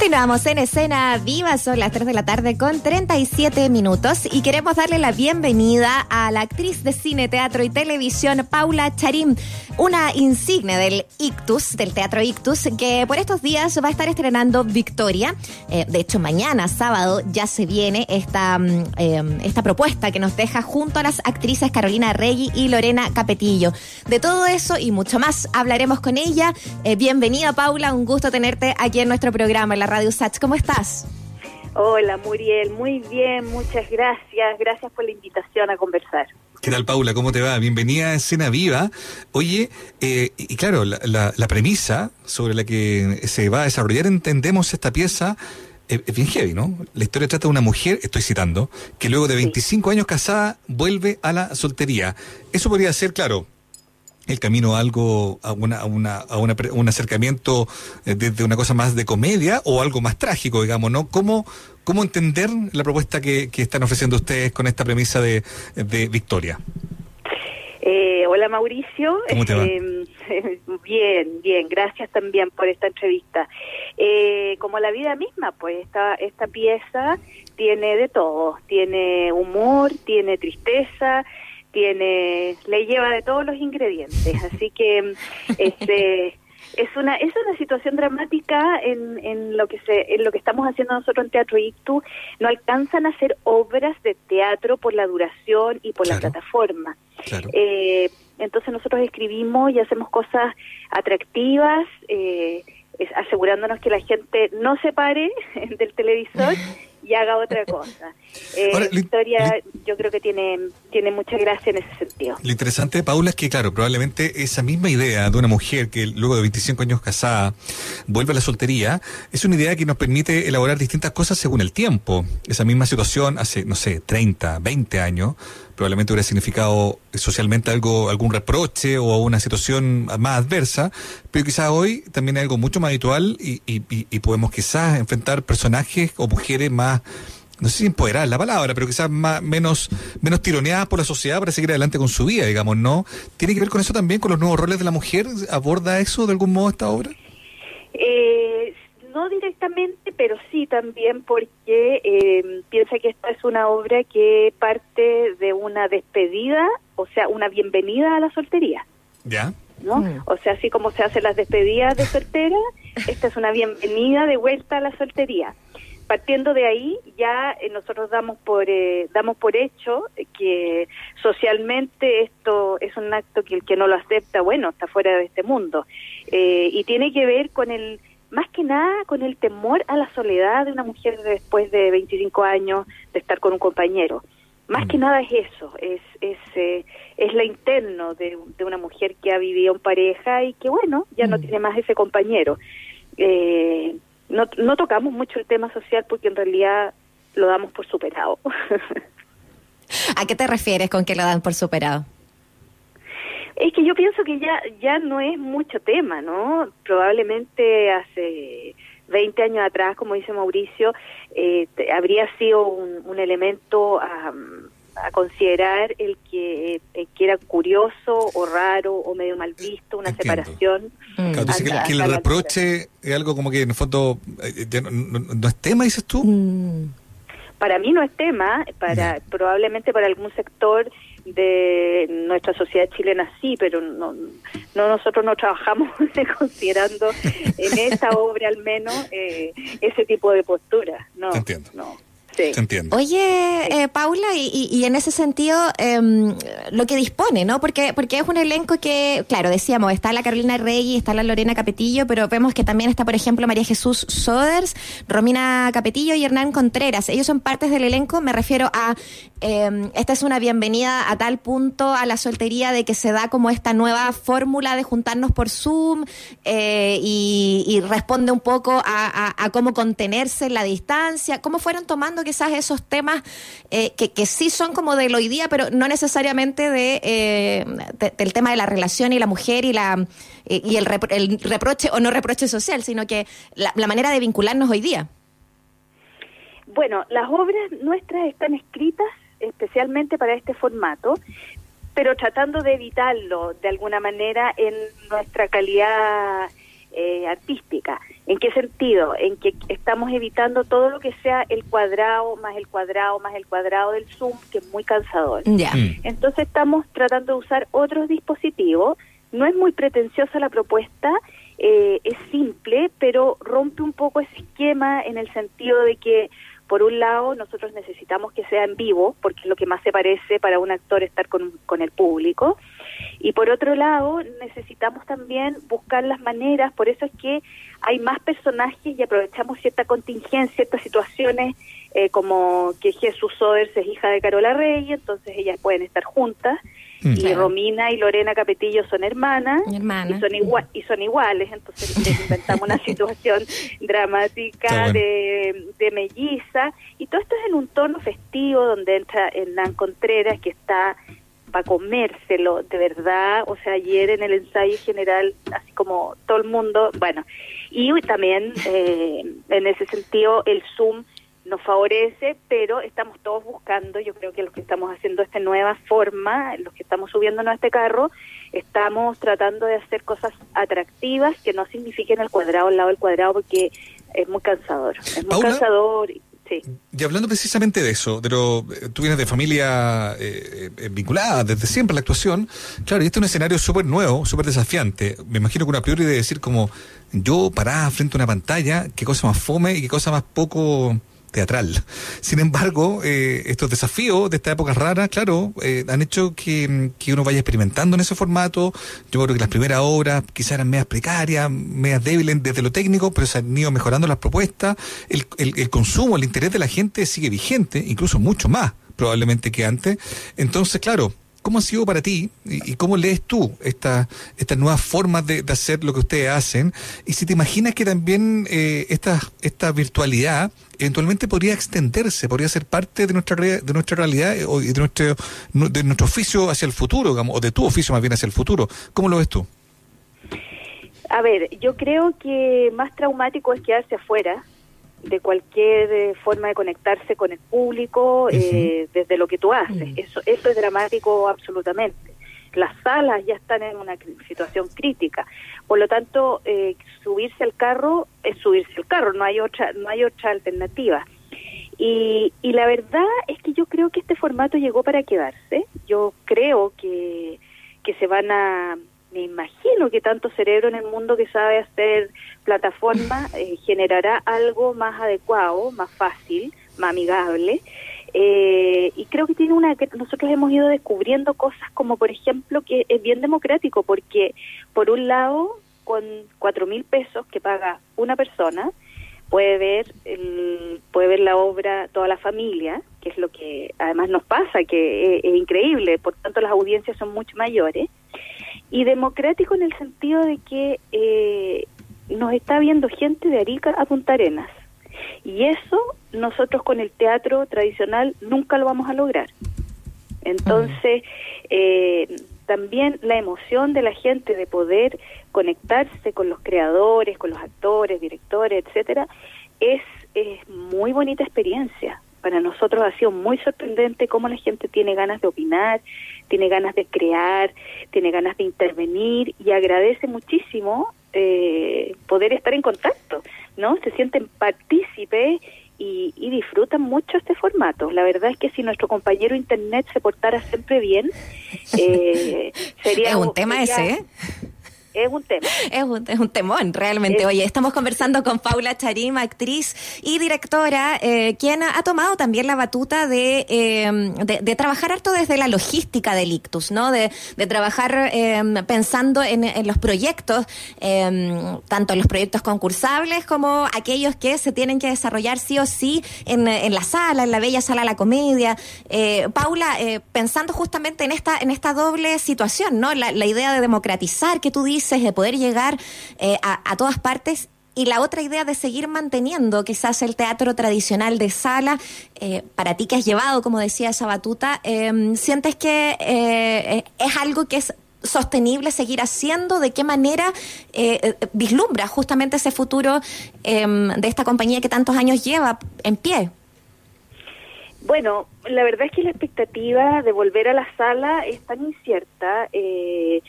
Continuamos en escena viva, son las 3 de la tarde con 37 minutos y queremos darle la bienvenida a la actriz de cine, teatro y televisión Paula Charim, una insignia del Ictus, del Teatro Ictus, que por estos días va a estar estrenando Victoria. Eh, de hecho, mañana, sábado, ya se viene esta, mm, eh, esta propuesta que nos deja junto a las actrices Carolina Rey y Lorena Capetillo. De todo eso y mucho más hablaremos con ella. Eh, bienvenida, Paula, un gusto tenerte aquí en nuestro programa, la Radio Sach. ¿Cómo estás? Hola, Muriel, muy bien, muchas gracias. Gracias por la invitación a conversar. ¿Qué tal, Paula? ¿Cómo te va? Bienvenida a Escena Viva. Oye, eh, y claro, la, la, la, premisa sobre la que se va a desarrollar, entendemos esta pieza, eh, es bien heavy, ¿no? La historia trata de una mujer, estoy citando, que luego de 25 sí. años casada vuelve a la soltería. Eso podría ser, claro, el camino a algo, a, una, a, una, a una, un acercamiento desde una cosa más de comedia o algo más trágico, digamos, ¿no? ¿Cómo, cómo entender la propuesta que, que están ofreciendo ustedes con esta premisa de, de Victoria? Eh, hola Mauricio. ¿Cómo te va? Eh, bien, bien, gracias también por esta entrevista. Eh, como la vida misma, pues esta, esta pieza tiene de todo, tiene humor, tiene tristeza, tiene le lleva de todos los ingredientes así que este es una es una situación dramática en, en lo que se en lo que estamos haciendo nosotros en Teatro Ictu no alcanzan a hacer obras de teatro por la duración y por claro. la plataforma claro. eh, entonces nosotros escribimos y hacemos cosas atractivas eh, es, asegurándonos que la gente no se pare del televisor y haga otra cosa. Eh, Ahora, la historia yo creo que tiene, tiene mucha gracia en ese sentido. Lo interesante, Paula, es que, claro, probablemente esa misma idea de una mujer que luego de 25 años casada vuelve a la soltería, es una idea que nos permite elaborar distintas cosas según el tiempo. Esa misma situación hace, no sé, 30, 20 años, probablemente hubiera significado socialmente algo, algún reproche o una situación más adversa, pero quizás hoy también hay algo mucho más habitual y, y, y podemos quizás enfrentar personajes o mujeres más no sé si empoderar la palabra, pero quizás más, menos, menos tironeadas por la sociedad para seguir adelante con su vida, digamos, ¿no? ¿Tiene que ver con eso también, con los nuevos roles de la mujer? ¿Aborda eso de algún modo esta obra? Eh, no directamente, pero sí también porque eh, piensa que esta es una obra que parte de una despedida, o sea, una bienvenida a la soltería. ¿Ya? ¿no? Mm. O sea, así como se hacen las despedidas de soltera, esta es una bienvenida de vuelta a la soltería partiendo de ahí ya eh, nosotros damos por eh, damos por hecho que socialmente esto es un acto que el que no lo acepta bueno está fuera de este mundo eh, y tiene que ver con el más que nada con el temor a la soledad de una mujer después de 25 años de estar con un compañero más mm. que nada es eso es es eh, es la interno de, de, una mujer que ha vivido en pareja y que bueno ya mm. no tiene más ese compañero eh, no, no tocamos mucho el tema social porque en realidad lo damos por superado. ¿A qué te refieres con que lo dan por superado? Es que yo pienso que ya ya no es mucho tema, ¿no? Probablemente hace 20 años atrás, como dice Mauricio, eh, habría sido un, un elemento um, a considerar el que, el que era curioso o raro o medio mal visto, una Entiendo. separación. Mm. Claro, que, que, el reproche es algo como que en el fondo eh, no, no, no, es tema, dices tú. Mm. Para mí no es tema, para no. probablemente para algún sector de nuestra sociedad chilena sí, pero no, no nosotros no trabajamos considerando en esta obra al menos eh, ese tipo de postura. No, Entiendo. no. Sí. Entiendo. Oye, eh, Paula, y, y, en ese sentido, eh, lo que dispone, ¿no? Porque, porque es un elenco que, claro, decíamos, está la Carolina Rey, está la Lorena Capetillo, pero vemos que también está, por ejemplo, María Jesús Soders, Romina Capetillo y Hernán Contreras. Ellos son partes del elenco, me refiero a, eh, esta es una bienvenida a tal punto a la soltería de que se da como esta nueva fórmula de juntarnos por Zoom y, y, responde un poco a, a, a cómo contenerse en la distancia, cómo fueron tomando quizás esos temas eh, que, sí son como del hoy día, pero no necesariamente de, eh, de del tema de la relación y la mujer y la eh, y el, repro el, reproche o no reproche social, sino que la, la, manera de vincularnos hoy día. Bueno, las obras nuestras están escritas especialmente para este formato, pero tratando de evitarlo de alguna manera en nuestra calidad eh, artística. ¿En qué sentido? En que estamos evitando todo lo que sea el cuadrado, más el cuadrado, más el cuadrado del Zoom, que es muy cansador. Ya. Mm. Entonces estamos tratando de usar otros dispositivos. No es muy pretenciosa la propuesta, eh, es simple, pero rompe un poco ese esquema en el sentido de que, por un lado, nosotros necesitamos que sea en vivo, porque es lo que más se parece para un actor estar con, con el público. Y por otro lado, necesitamos también buscar las maneras, por eso es que hay más personajes y aprovechamos cierta contingencia, ciertas situaciones, eh, como que Jesús Soders es hija de Carola Rey, entonces ellas pueden estar juntas, Mm. y Claro. Romina y Lorena Capetillo son hermanas, Hermanas. y son, igua- y son iguales, entonces les inventamos una situación dramática bueno. de, de melliza, y todo esto es en un tono festivo donde entra Hernán Contreras, que está para comérselo, de verdad, o sea, ayer en el ensayo general, así como todo el mundo, bueno, y también eh, en ese sentido el Zoom nos favorece, pero estamos todos buscando, yo creo que los que estamos haciendo esta nueva forma, los que estamos subiéndonos a este carro, estamos tratando de hacer cosas atractivas que no signifiquen el cuadrado al lado del cuadrado porque es muy cansador, es muy Paula. cansador, Y hablando precisamente de eso, de lo, eh, tú vienes de familia eh, eh, vinculada desde siempre a la actuación, claro, y este es un escenario súper nuevo, súper desafiante. Me imagino que una priori de decir como yo parada frente a una pantalla, qué cosa más fome y qué cosa más poco teatral. Sin embargo, eh, estos desafíos de esta época rara, claro, eh, han hecho que, que uno vaya experimentando en ese formato. Yo creo que las primeras obras quizás eran medias precarias, medias débiles desde lo técnico, pero se han ido mejorando las propuestas. El, el, el consumo, el interés de la gente sigue vigente, incluso mucho más probablemente que antes. Entonces, claro, ¿Cómo ha sido para ti y, cómo lees tú esta, estas nuevas formas de, hacer lo que ustedes hacen? Y si te imaginas que también eh, esta, esta virtualidad eventualmente podría extenderse, podría ser parte de nuestra, de nuestra realidad eh, o- de nuestro, nu- de nuestro oficio hacia el futuro, digamos, o de tu oficio más bien hacia el futuro. ¿Cómo lo ves tú? A ver, yo creo que más traumático es quedarse afuera de cualquier eh, forma de conectarse con el público eh, desde lo que tú haces. Mm. Eso, eso es dramático absolutamente. Las salas ya están en una situación crítica. Por lo tanto, eh, subirse al carro es subirse al carro, no hay otra, no hay otra alternativa. Y, y la verdad es que yo creo que este formato llegó para quedarse. Yo creo que, que se van a, me imagino que tanto cerebro en el mundo que sabe hacer plataforma eh, generará algo más adecuado, más fácil, más amigable. Eh, y creo que tiene una que nosotros hemos ido descubriendo cosas como por ejemplo que es bien democrático porque por un lado con cuatro mil pesos que paga una persona puede ver el, puede ver la obra toda la familia que es lo que además nos pasa que es, es increíble por tanto las audiencias son mucho mayores y democrático en el sentido de que eh, nos está viendo gente de Arica a Punta Arenas y eso nosotros con el teatro tradicional nunca lo vamos a lograr entonces eh, también la emoción de la gente de poder conectarse con los creadores, con los actores, directores, etcétera, es, es muy bonita experiencia. Para nosotros ha sido muy sorprendente cómo la gente tiene ganas de opinar, tiene ganas de crear, tiene ganas de intervenir y agradece muchísimo eh, poder estar en contacto, ¿no? Se sienten partícipes y, y disfrutan mucho este formato. La verdad es que si nuestro compañero internet se portara siempre bien, eh, sería Es un tema sería- ese, ¿eh? Es un tema. Es un, es un temón, realmente. Es- Oye, estamos conversando con Paula Charim, actriz y directora, eh, quien ha, ha tomado también la batuta de, eh, de, de trabajar harto desde la logística del ictus, ¿no? De, de trabajar eh, pensando en, en los proyectos, eh, tanto los proyectos concursables como aquellos que se tienen que desarrollar sí o sí en, en la sala, en la bella sala de la comedia. Eh, Paula, eh, pensando justamente en esta, en esta doble situación, ¿no? La, la idea de democratizar que tú dices, de poder llegar eh, a, a todas partes. Y la otra idea de seguir manteniendo quizás el teatro tradicional de sala, eh, para ti que has llevado, como decía, esa batuta, eh, ¿sientes que eh, es algo que es sostenible seguir haciendo? ¿De qué manera eh, eh, vislumbra justamente ese futuro eh, de esta compañía que tantos años lleva en pie? Bueno, la verdad es que la expectativa de volver a la sala es tan incierta eh,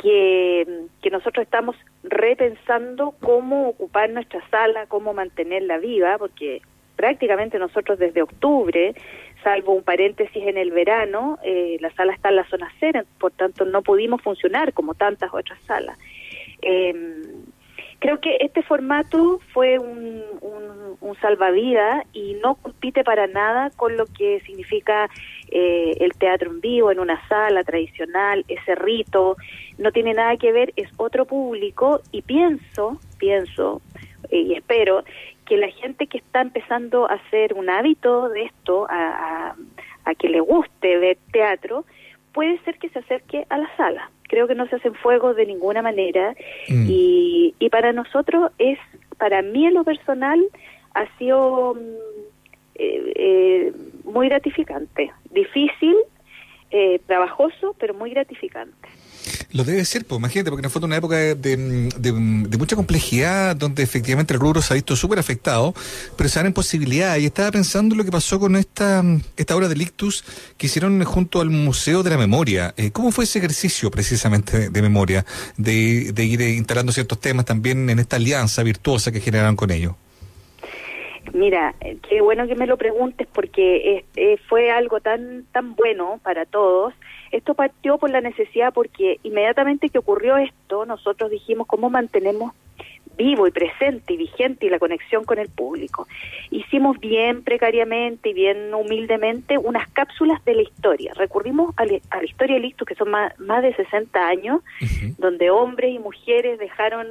que, nosotros estamos repensando cómo ocupar nuestra sala, cómo mantenerla viva, porque prácticamente nosotros desde octubre, salvo un paréntesis en el verano, eh, la sala está en la zona cero, por tanto no pudimos funcionar como tantas otras salas. Eh, creo que este formato fue un, salvavidas y no compite para nada con lo que significa eh, el teatro en vivo, en una sala tradicional, ese rito, no tiene nada que ver, es otro público y pienso, pienso y espero que la gente que está empezando a hacer un hábito de esto, a, a, que le guste ver teatro, puede ser que se acerque a la sala. Creo que no se hacen fuego de ninguna manera mm. y, y para nosotros es, para mí en lo personal, ha sido mm, eh, eh, muy gratificante, difícil, eh, trabajoso, pero muy gratificante. Lo debe ser, pues imagínate, porque nos fue una época de, mucha complejidad, donde efectivamente el rubro se ha visto súper afectado, pero se dan posibilidades. Y estaba pensando lo que pasó con esta, esta obra de Lictus que hicieron junto al Museo de la Memoria. Eh, ¿Cómo fue ese ejercicio precisamente de, memoria, de, de ir instalando ciertos temas también en esta alianza virtuosa que generaron con ellos? Mira, eh, qué bueno que me lo preguntes porque eh, fue algo tan tan bueno para todos esto partió por la necesidad porque inmediatamente que ocurrió esto, nosotros dijimos cómo mantenemos vivo y presente y vigente y la conexión con el público. Hicimos bien precariamente y bien humildemente unas cápsulas de la historia. Recurrimos a, la historia de que son más, más de 60 años, donde hombres y mujeres dejaron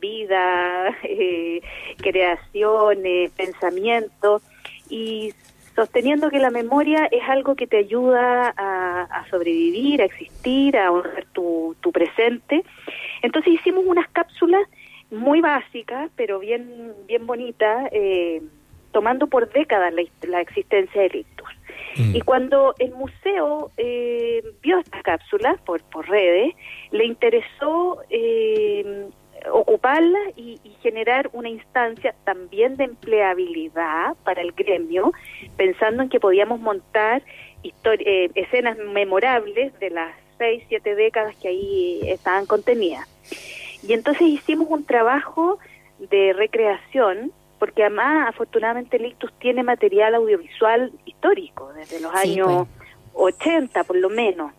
vida, eh, creaciones, pensamientos, y sosteniendo que la memoria es algo que te ayuda a, sobrevivir, a existir, a honrar tu, presente. Entonces hicimos unas cápsulas muy básicas, pero bien, bien bonitas, eh, tomando por décadas la, existencia de Ictus. Mm. Y cuando el museo eh, vio estas cápsulas por, por redes, le interesó eh, ocuparla y, generar una instancia también de empleabilidad para el gremio, pensando en que podíamos montar eh, escenas memorables de las seis, siete décadas que ahí estaban contenidas. Y entonces hicimos un trabajo de recreación, porque además afortunadamente Lictus tiene material audiovisual histórico, desde los años 80 pues. por lo menos.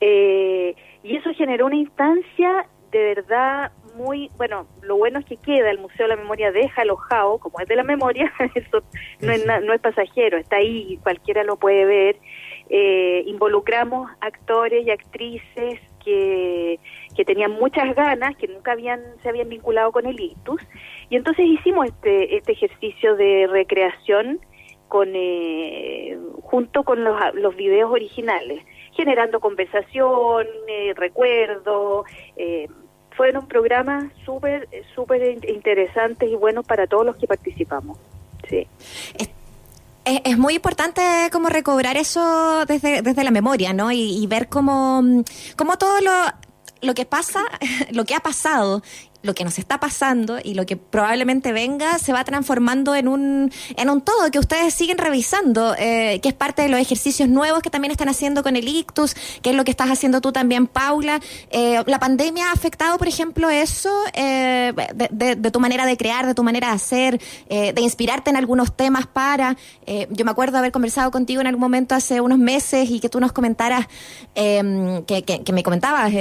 Eh, y eso generó una instancia de verdad muy, bueno, lo bueno es que queda, el Museo de la Memoria deja alojado, como es de la memoria, eso no es, no es pasajero, está ahí, cualquiera lo puede ver. Eh, involucramos actores y actrices que, que tenían muchas ganas, que nunca habían se habían vinculado con el ictus, y entonces hicimos este, este ejercicio de recreación con eh, junto con los, los videos originales generando conversación, eh, recuerdo. Fueron programas súper, súper interesantes y buenos para todos los que participamos. Sí. Es, muy importante como recobrar eso desde, desde la memoria, ¿no? Y, ver cómo, cómo todo lo, lo que pasa, lo que ha pasado lo que nos está pasando y lo que probablemente venga se va transformando en un, en un todo que ustedes siguen revisando, eh, que es parte de los ejercicios nuevos que también están haciendo con el ictus, que es lo que estás haciendo tú también, Paula. Eh, ¿La pandemia ha afectado, por ejemplo, eso eh, de, de, tu manera de crear, de tu manera de hacer, de inspirarte en algunos temas para? yo me acuerdo haber conversado contigo en algún momento hace unos meses y que tú nos comentaras, que, que, que, me comentabas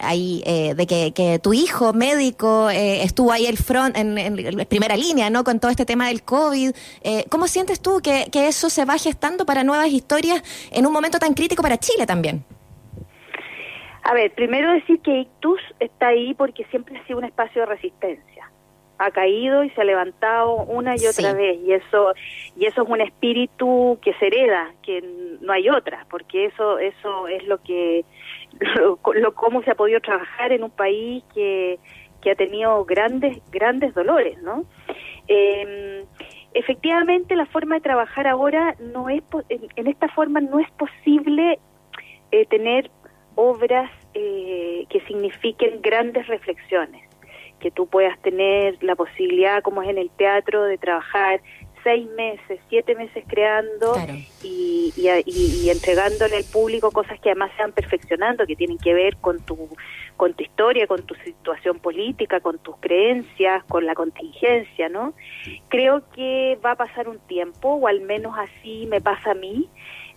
ahí, de que, que tu hijo médico eh, estuvo ahí el front en, primera línea, ¿no? Con todo este tema del COVID. Eh, ¿Cómo sientes tú que, eso se va gestando para nuevas historias en un momento tan crítico para Chile también? A ver, primero decir que Ictus está ahí porque siempre ha sido un espacio de resistencia. Ha caído y se ha levantado una y otra vez y eso y eso es un espíritu que se hereda, que no hay otra, porque eso eso es lo que lo cómo se ha podido trabajar en un país que que ha tenido grandes, grandes dolores, ¿no? Eh, efectivamente, la forma de trabajar ahora no es, en, esta forma no es posible eh, tener obras eh, que signifiquen grandes reflexiones, que tú puedas tener la posibilidad, como es en el teatro, de trabajar seis meses, siete meses creando y, y, entregándole al público cosas que además se van perfeccionando, que tienen que ver con tu, con tu historia, con tu situación política, con tus creencias, con la contingencia, ¿no? Creo que va a pasar un tiempo, o al menos así me pasa a mí,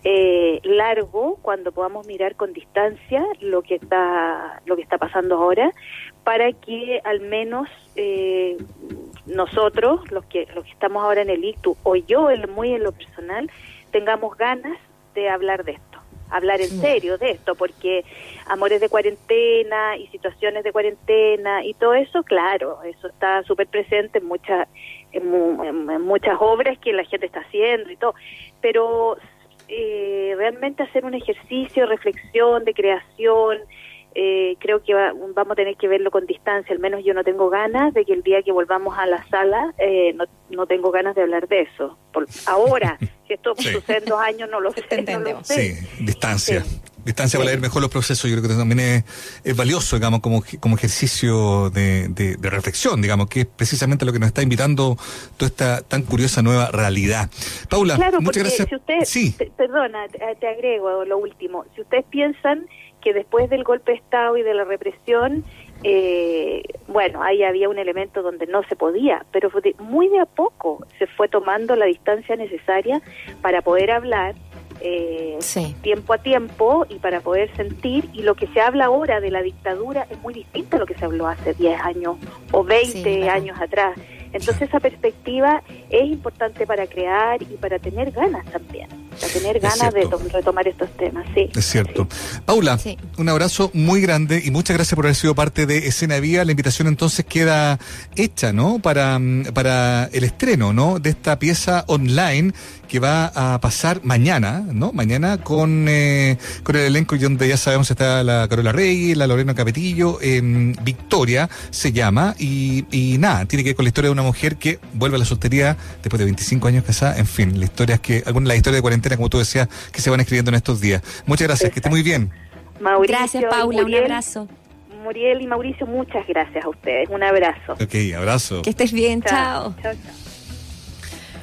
eh, largo cuando podamos mirar con distancia lo que está lo que está pasando ahora para que al menos eh, nosotros los que los que estamos ahora en el ICTU o yo muy en lo personal tengamos ganas de hablar de esto hablar en serio de esto porque amores de cuarentena y situaciones de cuarentena y todo eso claro eso está súper presente en muchas en muchas obras que la gente está haciendo y todo pero eh, realmente hacer un ejercicio de reflexión, de creación. Eh, creo que vamos a tener que verlo con distancia, al menos yo no tengo ganas de que el día que volvamos a la sala, eh, no, no tengo ganas de hablar de eso. Por, ahora, si esto sucede en dos años, no lo sé. Sí, distancia distancia para leer mejor los procesos, yo creo que también es, valioso, digamos, como, como ejercicio de, de, reflexión, digamos, que es precisamente lo que nos está invitando toda esta tan curiosa nueva realidad. Paula, muchas gracias. Si usted, sí. perdona, te agrego lo último. Si ustedes piensan que después del golpe de Estado y de la represión, eh, bueno, ahí había un elemento donde no se podía, pero muy de a poco se fue tomando la distancia necesaria para poder hablar eh, tiempo a tiempo y para poder sentir. Y lo que se habla ahora de la dictadura es muy distinto a lo que se habló hace 10 años o 20 años atrás. Entonces esa perspectiva es importante para crear y para tener ganas también, para tener ganas de retomar estos temas. Sí, es cierto. Paula, un abrazo muy grande y muchas gracias por haber sido parte de Escena Vía. La invitación entonces queda hecha, ¿no? Para, para el estreno, ¿no? De esta pieza online que va a pasar mañana, ¿no? Mañana con, eh, con el elenco donde ya sabemos está la Carola Rey, la Lorena Capetillo, eh, Victoria se llama, y, y nada, tiene que ver con la historia de una mujer que vuelve a la soltería después de 25 años casada, en fin, la historia es que, alguna la historia de cuarentena, como tú decías, que se van escribiendo en estos días. Muchas gracias, que esté muy bien. Mauricio gracias, Paula, un abrazo. Muriel y Mauricio, muchas gracias a ustedes. Un abrazo. Ok, abrazo. Que estés bien, chao. Chao, chao.